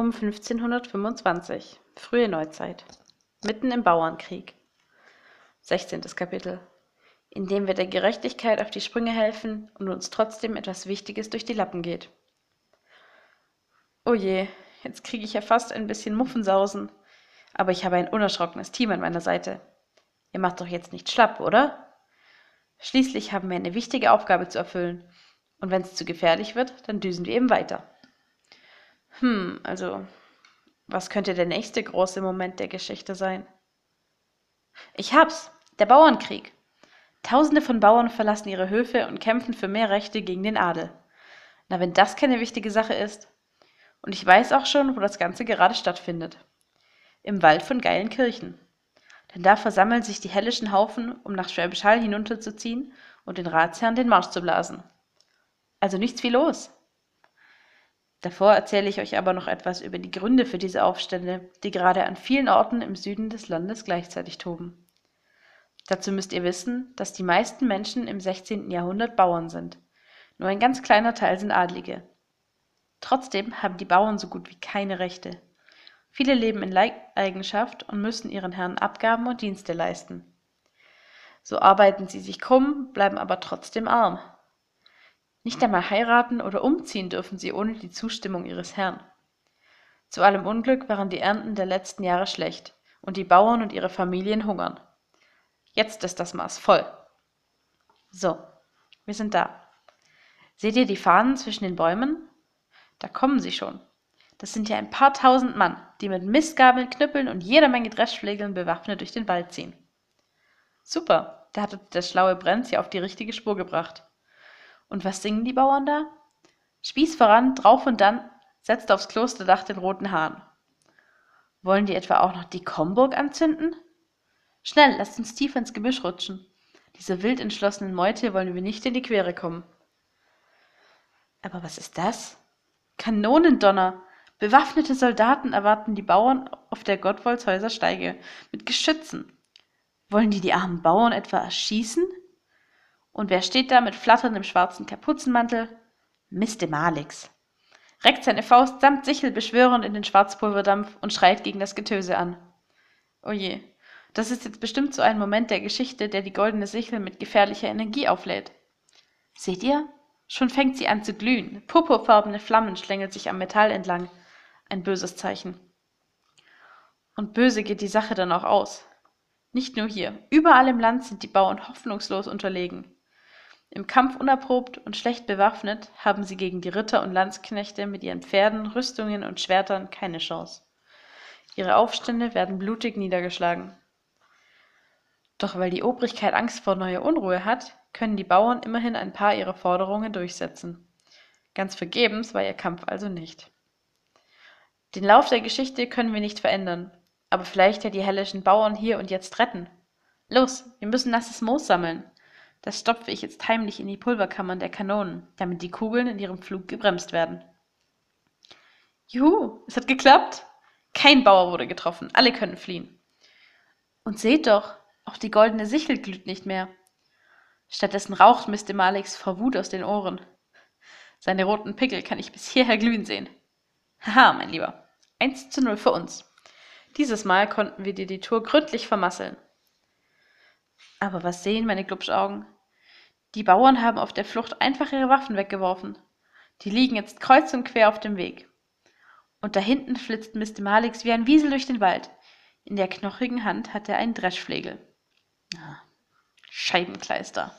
Um 1525, frühe Neuzeit, mitten im Bauernkrieg. 16. Kapitel, in dem wir der Gerechtigkeit auf die Sprünge helfen und uns trotzdem etwas Wichtiges durch die Lappen geht. Oh je, jetzt kriege ich ja fast ein bisschen Muffensausen, aber ich habe ein unerschrockenes Team an meiner Seite. Ihr macht doch jetzt nicht schlapp, oder? Schließlich haben wir eine wichtige Aufgabe zu erfüllen, und wenn es zu gefährlich wird, dann düsen wir eben weiter. Hm, also, was könnte der nächste große Moment der Geschichte sein? Ich hab's, der Bauernkrieg. Tausende von Bauern verlassen ihre Höfe und kämpfen für mehr Rechte gegen den Adel. Na, wenn das keine wichtige Sache ist. Und ich weiß auch schon, wo das Ganze gerade stattfindet. Im Wald von Geilenkirchen. Denn da versammeln sich die hellischen Haufen, um nach Schwäbisch Hall hinunterzuziehen und den Ratsherren den Marsch zu blasen. Also nichts wie los. Davor erzähle ich euch aber noch etwas über die Gründe für diese Aufstände, die gerade an vielen Orten im Süden des Landes gleichzeitig toben. Dazu müsst ihr wissen, dass die meisten Menschen im 16. Jahrhundert Bauern sind. Nur ein ganz kleiner Teil sind Adlige. Trotzdem haben die Bauern so gut wie keine Rechte. Viele leben in Leibeigenschaft und müssen ihren Herren Abgaben und Dienste leisten. So arbeiten sie sich krumm, bleiben aber trotzdem arm. Nicht einmal heiraten oder umziehen dürfen sie ohne die Zustimmung ihres Herrn. Zu allem Unglück waren die Ernten der letzten Jahre schlecht und die Bauern und ihre Familien hungern. Jetzt ist das Maß voll. So, wir sind da. Seht ihr die Fahnen zwischen den Bäumen? Da kommen sie schon. Das sind ja ein paar tausend Mann, die mit Mistgabeln, Knüppeln und jeder Menge Dreschflegeln bewaffnet durch den Wald ziehen. Super, da hat der schlaue Brenz ja auf die richtige Spur gebracht. Und was singen die Bauern da? Spieß voran, drauf und dann, setzt aufs Klosterdach den roten Hahn. Wollen die etwa auch noch die Komburg anzünden? Schnell, lasst uns tiefer ins Gebüsch rutschen. Dieser wild entschlossenen Meute wollen wir nicht in die Quere kommen. Aber was ist das? Kanonendonner! Bewaffnete Soldaten erwarten die Bauern auf der Gottwoldshäuser Steige mit Geschützen. Wollen die die armen Bauern etwa erschießen? Und wer steht da mit flatterndem schwarzen Kapuzenmantel? Miste Malix. Reckt seine Faust samt Sichel beschwörend in den Schwarzpulverdampf und schreit gegen das Getöse an. Oje, oh das ist jetzt bestimmt so ein Moment der Geschichte, der die goldene Sichel mit gefährlicher Energie auflädt. Seht ihr? Schon fängt sie an zu glühen. Purpurfarbene Flammen schlängelt sich am Metall entlang. Ein böses Zeichen. Und böse geht die Sache dann auch aus. Nicht nur hier, überall im Land sind die Bauern hoffnungslos unterlegen. Im Kampf unerprobt und schlecht bewaffnet haben sie gegen die Ritter und Landsknechte mit ihren Pferden, Rüstungen und Schwertern keine Chance. Ihre Aufstände werden blutig niedergeschlagen. Doch weil die Obrigkeit Angst vor neuer Unruhe hat, können die Bauern immerhin ein paar ihrer Forderungen durchsetzen. Ganz vergebens war ihr Kampf also nicht. Den Lauf der Geschichte können wir nicht verändern, aber vielleicht ja die hellischen Bauern hier und jetzt retten. Los, wir müssen nasses Moos sammeln. Das stopfe ich jetzt heimlich in die Pulverkammern der Kanonen, damit die Kugeln in ihrem Flug gebremst werden. Juhu, es hat geklappt. Kein Bauer wurde getroffen, alle können fliehen. Und seht doch, auch die goldene Sichel glüht nicht mehr. Stattdessen raucht Mr. Malix vor Wut aus den Ohren. Seine roten Pickel kann ich bis hierher glühen sehen. Haha, mein Lieber. Eins zu null für uns. Dieses Mal konnten wir dir die Tour gründlich vermasseln. Aber was sehen meine Glubschaugen? Die Bauern haben auf der Flucht einfach ihre Waffen weggeworfen. Die liegen jetzt kreuz und quer auf dem Weg. Und da hinten flitzt Mr. Malix wie ein Wiesel durch den Wald. In der knochigen Hand hat er einen Dreschflegel. Ah, Scheibenkleister.